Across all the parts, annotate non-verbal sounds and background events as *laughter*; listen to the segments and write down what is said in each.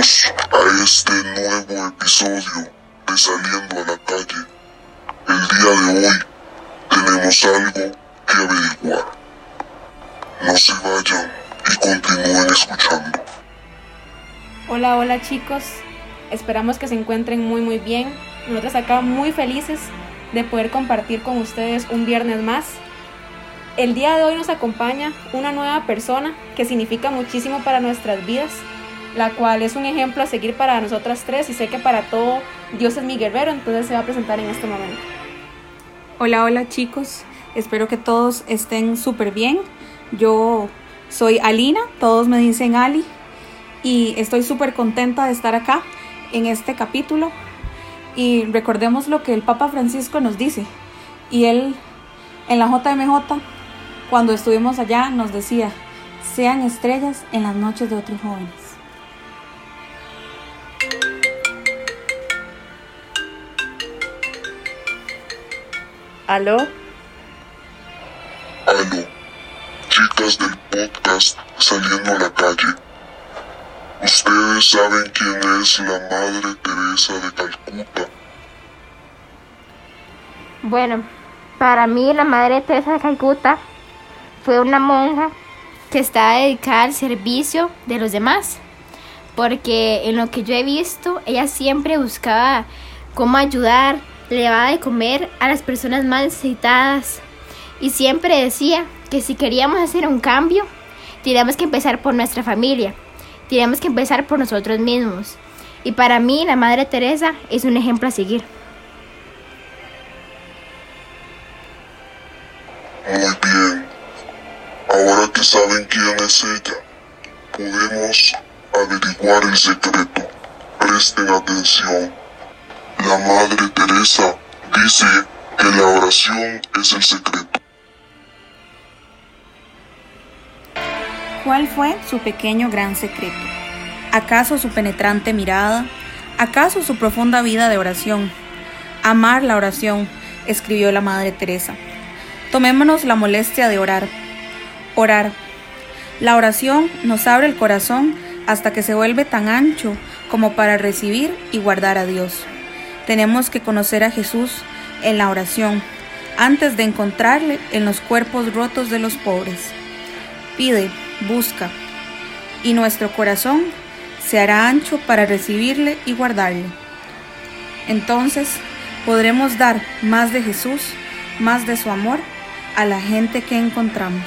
Bienvenidos a este nuevo episodio de Saliendo a la Calle. El día de hoy tenemos algo que averiguar. No se vayan y continúen escuchando. Hola, hola chicos. Esperamos que se encuentren muy muy bien. Nosotros acá muy felices de poder compartir con ustedes un viernes más. El día de hoy nos acompaña una nueva persona que significa muchísimo para nuestras vidas, la cual es un ejemplo a seguir para nosotras tres y sé que para todo Dios es mi guerrero, entonces se va a presentar en este momento. Hola, hola chicos, espero que todos estén súper bien. Yo soy Alina, todos me dicen Ali y estoy súper contenta de estar acá en este capítulo y recordemos lo que el Papa Francisco nos dice y él en la JMJ cuando estuvimos allá nos decía sean estrellas en las noches de otros jóvenes. ¿Aló? Aló, chicas del podcast Saliendo a la Calle. Ustedes saben quién es la Madre Teresa de Calcuta. Bueno, para mí la Madre Teresa de Calcuta fue una monja que estaba dedicada al servicio de los demás, porque en lo que yo he visto, ella siempre buscaba cómo ayudar, le daba de comer a las personas más necesitadas y siempre decía que si queríamos hacer un cambio, teníamos que empezar por nuestra familia, teníamos que empezar por nosotros mismos. Y para mí la Madre Teresa es un ejemplo a seguir. Muy bien. Ahora que saben quién es ella, podemos averiguar el secreto. Presten atención. La Teresa dice que la oración es el secreto. ¿Cuál fue su pequeño gran secreto? ¿Acaso su penetrante mirada? ¿Acaso su profunda vida de oración? Amar la oración, escribió la Madre Teresa. Tomémonos la molestia de orar. Orar. La oración nos abre el corazón hasta que se vuelve tan ancho como para recibir y guardar a Dios. Tenemos que conocer a Jesús en la oración antes de encontrarle en los cuerpos rotos de los pobres. Pide, busca, y nuestro corazón se hará ancho para recibirle y guardarle. Entonces podremos dar más de Jesús, más de su amor a la gente que encontramos.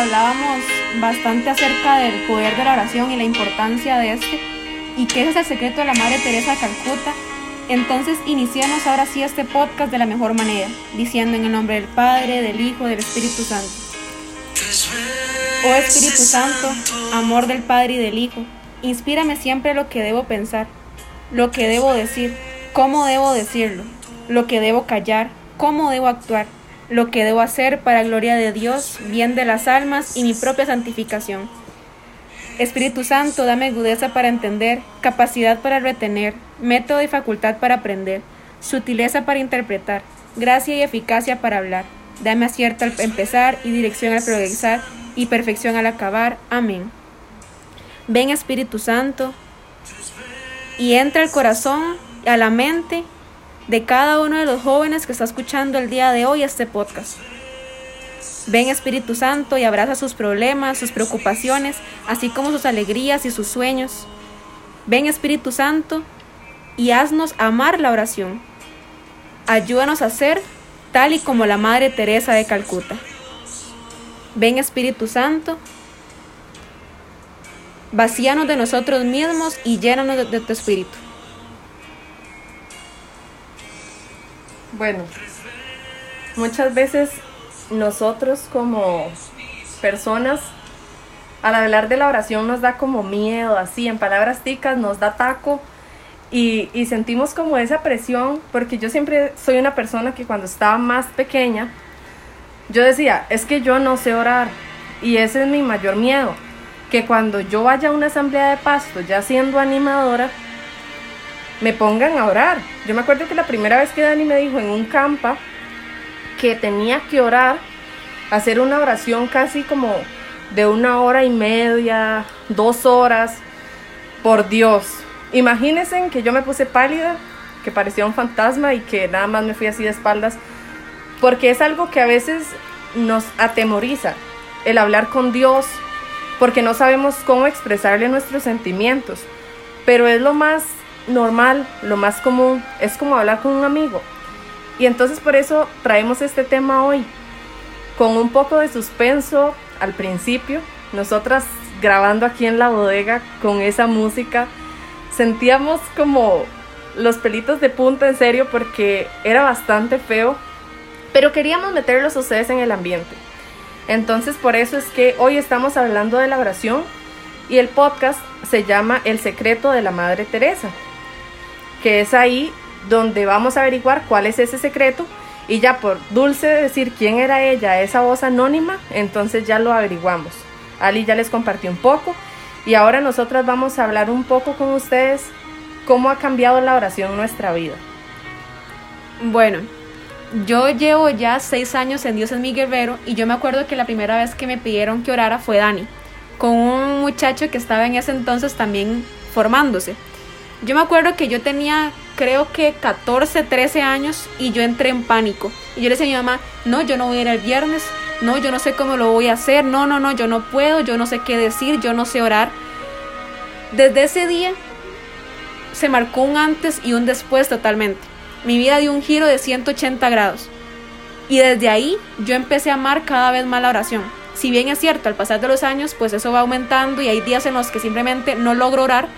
Hablábamos bastante acerca del poder de la oración y la importancia de este, y que ese es el secreto de la Madre Teresa de Calcuta, entonces iniciamos ahora sí este podcast de la mejor manera, diciendo en el nombre del Padre, del Hijo, del Espíritu Santo. Oh Espíritu Santo, amor del Padre y del Hijo, inspírame siempre lo que debo pensar, lo que debo decir, cómo debo decirlo, lo que debo callar, cómo debo actuar, lo que debo hacer para gloria de Dios, bien de las almas y mi propia santificación. Espíritu Santo, dame agudeza para entender, capacidad para retener, método y facultad para aprender, sutileza para interpretar, gracia y eficacia para hablar. Dame acierto al empezar y dirección al progresar y perfección al acabar. Amén. Ven Espíritu Santo y entra al corazón, a la mente de cada uno de los jóvenes que está escuchando el día de hoy este podcast. Ven Espíritu Santo y abraza sus problemas, sus preocupaciones, así como sus alegrías y sus sueños. Ven Espíritu Santo y haznos amar la oración. Ayúdanos a ser tal y como la Madre Teresa de Calcuta. Ven Espíritu Santo, vacíanos de nosotros mismos y llénanos de, tu Espíritu. Bueno, muchas veces nosotros como personas, al hablar de la oración nos da como miedo, así, en palabras ticas nos da taco y, sentimos como esa presión, porque yo siempre soy una persona que cuando estaba más pequeña, yo decía, es que yo no sé orar y ese es mi mayor miedo, que cuando yo vaya a una asamblea de pasto ya siendo animadora, me pongan a orar. Yo me acuerdo que la primera vez que Dani me dijo en un campa que tenía que orar, hacer una oración casi como de una hora y media, dos horas, por Dios. Imagínense que yo me puse pálida, que parecía un fantasma y que nada más me fui así de espaldas, porque es algo que a veces nos atemoriza, el hablar con Dios, porque no sabemos cómo expresarle nuestros sentimientos, pero es lo más normal, lo más común, es como hablar con un amigo. Y entonces por eso traemos este tema hoy, con un poco de suspenso al principio, nosotras grabando aquí en la bodega con esa música, sentíamos como los pelitos de punta en serio porque era bastante feo, pero queríamos meterlos a ustedes en el ambiente. Entonces por eso es que hoy estamos hablando de la oración y el podcast se llama El secreto de la Madre Teresa, que es ahí donde vamos a averiguar cuál es ese secreto y ya por dulce decir quién era ella, esa voz anónima, entonces ya lo averiguamos. Ali ya les compartió un poco y ahora nosotras vamos a hablar un poco con ustedes cómo ha cambiado la oración en nuestra vida. Bueno, yo llevo ya seis años en Dios es mi guerrero y yo me acuerdo que la primera vez que me pidieron que orara fue Dani, con un muchacho que estaba en ese entonces también formándose. Yo me acuerdo que yo tenía creo que 14, 13 años y yo entré en pánico. Y yo le decía a mi mamá, no, yo no voy a ir el viernes, no, yo no sé cómo lo voy a hacer, no, no, no, yo no puedo, yo no sé qué decir, yo no sé orar. Desde ese día se marcó un antes y un después totalmente. Mi vida dio un giro de 180 grados. Y desde ahí yo empecé a amar cada vez más la oración. Si bien es cierto, al pasar de los años, pues eso va aumentando y hay días en los que simplemente no logro orar.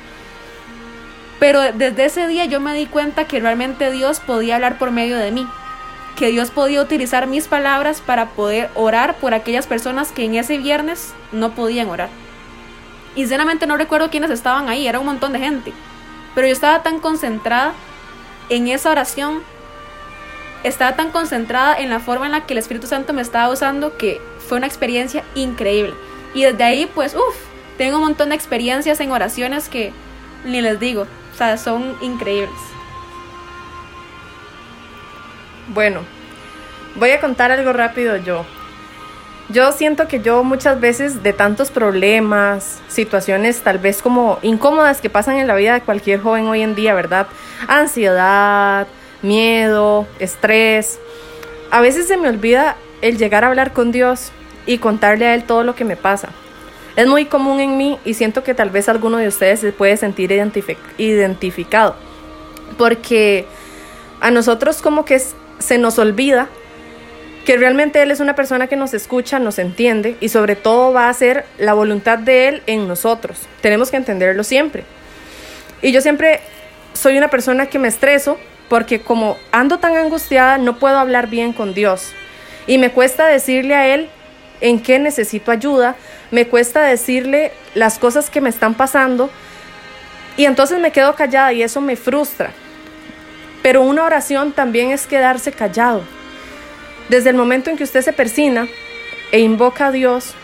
Pero desde ese día yo me di cuenta que realmente Dios podía hablar por medio de mí que Dios podía utilizar mis palabras para poder orar por aquellas personas que en ese viernes no podían orar. Y sinceramente no recuerdo quiénes estaban ahí, era un montón de gente. Pero yo estaba tan concentrada en esa oración, estaba tan concentrada en la forma en la que el Espíritu Santo me estaba usando que fue una experiencia increíble. Y desde ahí, pues, uff, tengo un montón de experiencias en oraciones que ni les digo, o sea, son increíbles. Bueno, voy a contar algo rápido yo. Yo siento que yo muchas veces de tantos problemas, situaciones tal vez como incómodas que pasan en la vida de cualquier joven hoy en día, ¿verdad? Ansiedad, miedo, estrés. A veces se me olvida el llegar a hablar con Dios y contarle a Él todo lo que me pasa. Es muy común en mí y siento que tal vez alguno de ustedes se puede sentir identificado. Porque a nosotros como que se nos olvida que realmente Él es una persona que nos escucha, nos entiende y sobre todo va a hacer la voluntad de Él en nosotros. Tenemos que entenderlo siempre. Y yo siempre soy una persona que me estreso porque como ando tan angustiada no puedo hablar bien con Dios. Y me cuesta decirle a Él en qué necesito ayuda, me cuesta decirle las cosas que me están pasando y entonces me quedo callada y eso me frustra. Pero una oración también es quedarse callado. Desde el momento en que usted se persina e invoca a Dios,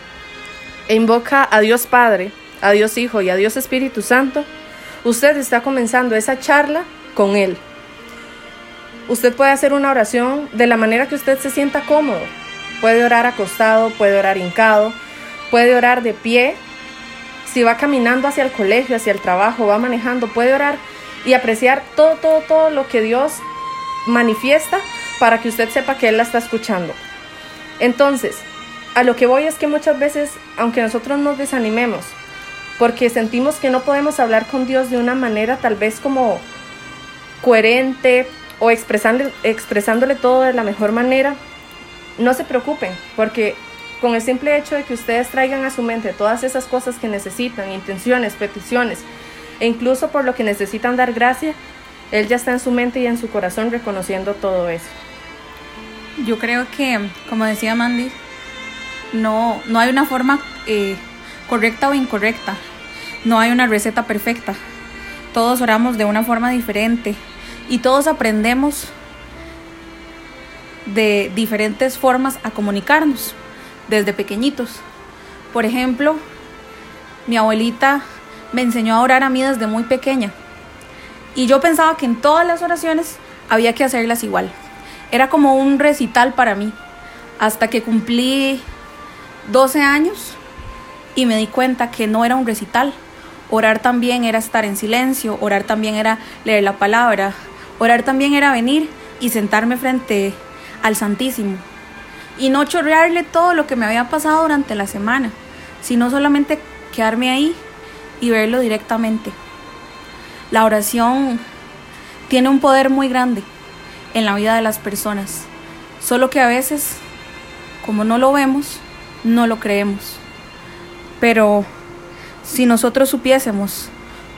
e invoca a Dios Padre, a Dios Hijo y a Dios Espíritu Santo, usted está comenzando esa charla con Él. Usted puede hacer una oración de la manera que usted se sienta cómodo. Puede orar acostado, puede orar hincado, puede orar de pie. Si va caminando hacia el colegio, hacia el trabajo, va manejando, puede orar y apreciar todo, todo, todo lo que Dios manifiesta para que usted sepa que Él la está escuchando. Entonces, a lo que voy es que muchas veces, aunque nosotros nos desanimemos, porque sentimos que no podemos hablar con Dios de una manera tal vez como coherente o expresándole, expresándole todo de la mejor manera, no se preocupen, porque con el simple hecho de que ustedes traigan a su mente todas esas cosas que necesitan, intenciones, peticiones, e incluso por lo que necesitan dar gracia, Él ya está en su mente y en su corazón reconociendo todo eso. Yo creo que, como decía Mandy, no, no hay una forma eh, correcta o incorrecta, no hay una receta perfecta. Todos oramos de una forma diferente y todos aprendemos de diferentes formas a comunicarnos desde pequeñitos. Por ejemplo, mi abuelita me enseñó a orar a mí desde muy pequeña. Y yo pensaba que en todas las oraciones había que hacerlas igual. Era como un recital para mí. Hasta que cumplí 12 años y me di cuenta que no era un recital. Orar también era estar en silencio, orar también era leer la palabra, orar también era venir y sentarme frente al Santísimo y no chorrearle todo lo que me había pasado durante la semana, sino solamente quedarme ahí y verlo directamente. La oración tiene un poder muy grande en la vida de las personas, solo que a veces, como no lo vemos, no lo creemos. Pero si nosotros supiésemos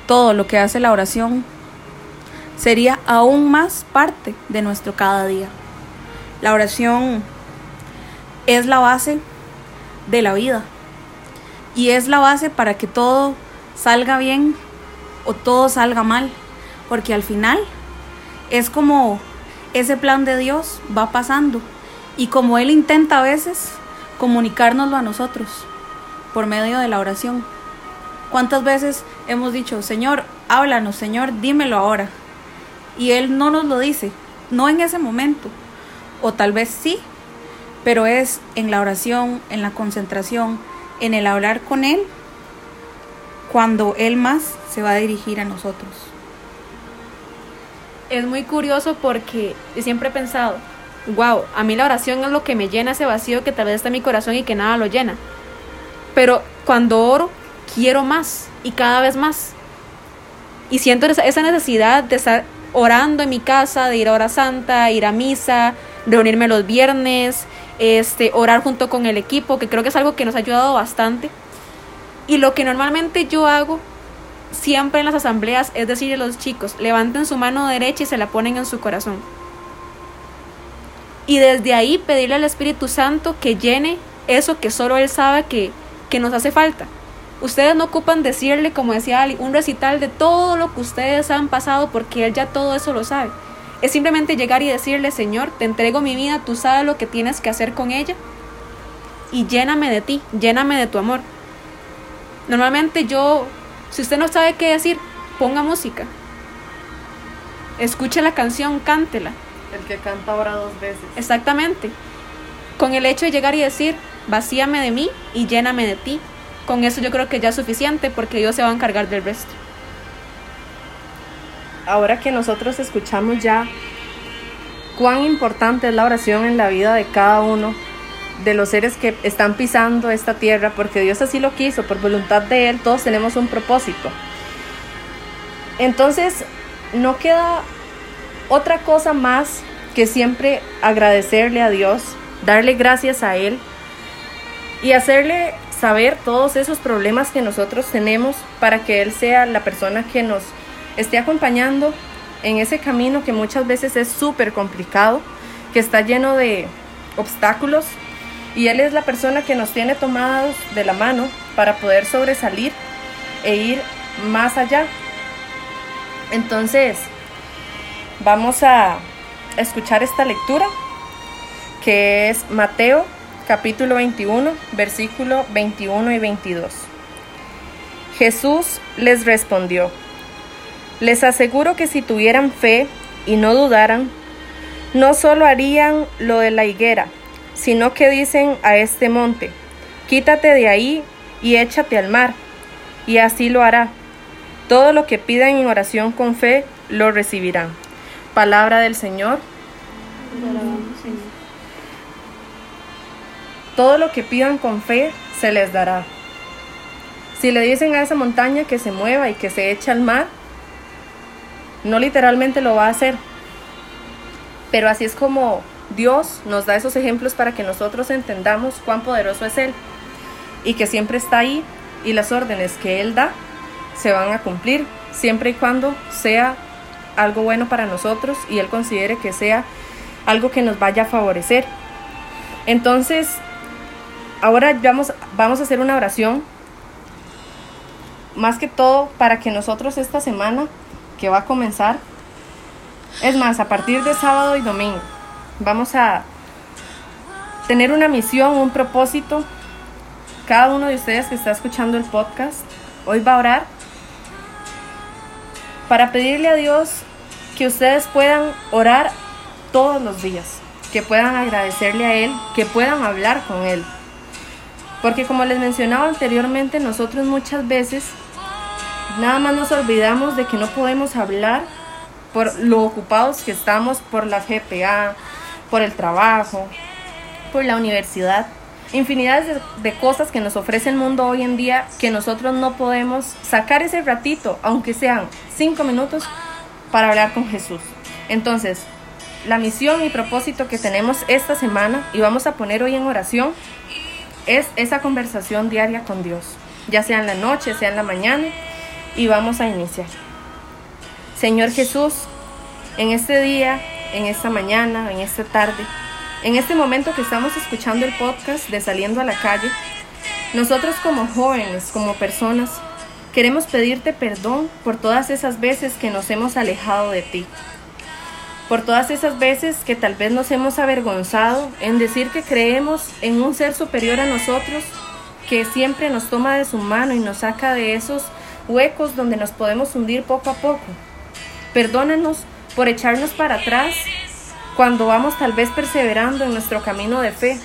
todo lo que hace la oración, sería aún más parte de nuestro cada día. La oración es la base de la vida y es la base para que todo salga bien o todo salga mal, porque al final es como ese plan de Dios va pasando y como Él intenta a veces comunicárnoslo a nosotros por medio de la oración. ¿Cuántas veces hemos dicho, Señor, háblanos, Señor, dímelo ahora? Y Él no nos lo dice, no en ese momento, o tal vez sí, pero es en la oración, en la concentración, en el hablar con Él, cuando Él más se va a dirigir a nosotros. Es muy curioso porque siempre he pensado, wow, a mí la oración es lo que me llena ese vacío que tal vez está en mi corazón y que nada lo llena. Pero cuando oro, quiero más y cada vez más. Y siento esa necesidad de estar orando en mi casa, de ir a hora santa, ir a misa, reunirme los viernes, este, orar junto con el equipo, que creo que es algo que nos ha ayudado bastante. Y lo que normalmente yo hago siempre en las asambleas es decirle a los chicos, levanten su mano derecha y se la ponen en su corazón. Y desde ahí pedirle al Espíritu Santo que llene eso que solo Él sabe que, que nos hace falta. Ustedes no ocupan decirle, como decía Ali, un recital de todo lo que ustedes han pasado porque Él ya todo eso lo sabe. Es simplemente llegar y decirle, Señor, te entrego mi vida, tú sabes lo que tienes que hacer con ella y lléname de ti, lléname de tu amor. Normalmente yo, si usted no sabe qué decir, ponga música. Escuche la canción, cántela. El que canta ahora dos veces. Exactamente. Con el hecho de llegar y decir, vacíame de mí y lléname de ti. Con eso yo creo que ya es suficiente porque Dios se va a encargar del resto ahora que nosotros escuchamos ya cuán importante es la oración en la vida de cada uno de los seres que están pisando esta tierra, porque Dios así lo quiso, por voluntad de Él, todos tenemos un propósito. Entonces, no queda otra cosa más que siempre agradecerle a Dios, darle gracias a Él y hacerle saber todos esos problemas que nosotros tenemos para que Él sea la persona que nos esté acompañando en ese camino que muchas veces es súper complicado, que está lleno de obstáculos y Él es la persona que nos tiene tomados de la mano para poder sobresalir e ir más allá. Entonces, vamos a escuchar esta lectura que es Mateo capítulo 21, versículo 21 y 22. Jesús les respondió, les aseguro que si tuvieran fe y no dudaran, no solo harían lo de la higuera, sino que dicen a este monte, quítate de ahí y échate al mar, y así lo hará. Todo lo que pidan en oración con fe, lo recibirán. Palabra del Señor. Todo lo que pidan con fe, se les dará. Si le dicen a esa montaña que se mueva y que se eche al mar, no literalmente lo va a hacer, pero así es como Dios nos da esos ejemplos para que nosotros entendamos cuán poderoso es Él y que siempre está ahí y las órdenes que Él da se van a cumplir siempre y cuando sea algo bueno para nosotros y Él considere que sea algo que nos vaya a favorecer. Entonces, ahora vamos, vamos a hacer una oración, más que todo para que nosotros esta semana que va a comenzar. Es más, a partir de sábado y domingo vamos a tener una misión, un propósito. Cada uno de ustedes que está escuchando el podcast hoy va a orar para pedirle a Dios que ustedes puedan orar todos los días, que puedan agradecerle a Él, que puedan hablar con Él. Porque como les mencionaba anteriormente, nosotros muchas veces nada más nos olvidamos de que no podemos hablar por lo ocupados que estamos por la GPA, por el trabajo, por la universidad. Infinidad de, de, cosas que nos ofrece el mundo hoy en día que nosotros no podemos sacar ese ratito, aunque sean cinco minutos, para hablar con Jesús. Entonces, la misión y propósito que tenemos esta semana y vamos a poner hoy en oración es esa conversación diaria con Dios, ya sea en la noche, sea en la mañana, y vamos a iniciar. Señor Jesús, en este día, en esta mañana, en esta tarde, en este momento que estamos escuchando el podcast de Saliendo a la calle, nosotros como jóvenes, como personas, queremos pedirte perdón por todas esas veces que nos hemos alejado de ti. Por todas esas veces que tal vez nos hemos avergonzado en decir que creemos en un ser superior a nosotros, que siempre nos toma de su mano y nos saca de esos huecos donde nos podemos hundir poco a poco. Perdónanos por echarnos para atrás cuando vamos tal vez perseverando en nuestro camino de fe,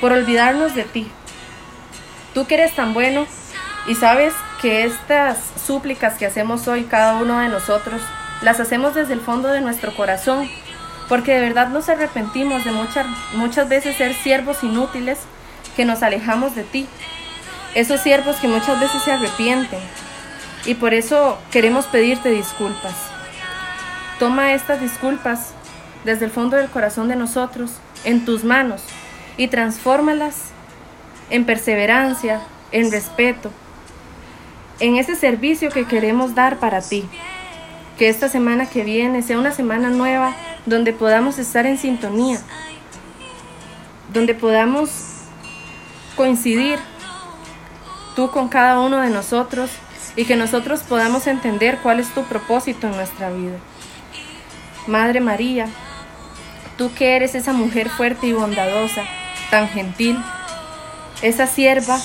por olvidarnos de ti. Tú que eres tan bueno y sabes que estas súplicas que hacemos hoy cada uno de nosotros, las hacemos desde el fondo de nuestro corazón, porque de verdad nos arrepentimos de muchas, muchas veces ser siervos inútiles que nos alejamos de ti. Esos siervos que muchas veces se arrepienten. Y por eso queremos pedirte disculpas. Toma estas disculpas desde el fondo del corazón de nosotros, en tus manos, y transfórmalas en perseverancia, en respeto, en ese servicio que queremos dar para ti. Que esta semana que viene sea una semana nueva donde podamos estar en sintonía, donde podamos coincidir tú con cada uno de nosotros y que nosotros podamos entender cuál es tu propósito en nuestra vida. Madre María, tú que eres esa mujer fuerte y bondadosa, tan gentil, esa sierva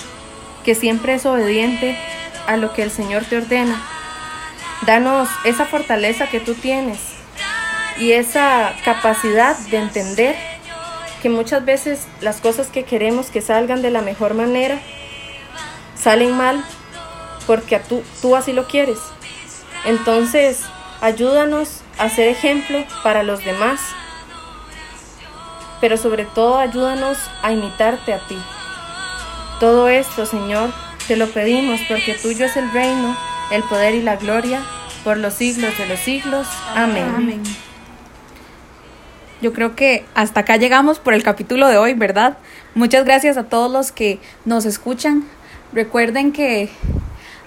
que siempre es obediente a lo que el Señor te ordena. Danos esa fortaleza que tú tienes y esa capacidad de entender que muchas veces las cosas que queremos que salgan de la mejor manera salen mal porque tú, tú así lo quieres. Entonces, ayúdanos a ser ejemplo para los demás, pero sobre todo ayúdanos a imitarte a ti. Todo esto, Señor, te lo pedimos porque tuyo es el reino, el poder y la gloria por los siglos de los siglos. Amén. Amén. Yo creo que hasta acá llegamos por el capítulo de hoy, ¿verdad? Muchas gracias a todos los que nos escuchan. Recuerden que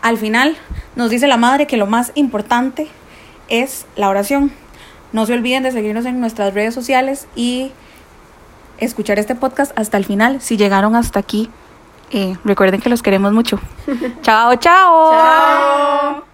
al final nos dice la madre que lo más importante es la oración. No se olviden de seguirnos en nuestras redes sociales y escuchar este podcast hasta el final. Si llegaron hasta aquí, eh, recuerden que los queremos mucho. *laughs* chao, chao. Chao.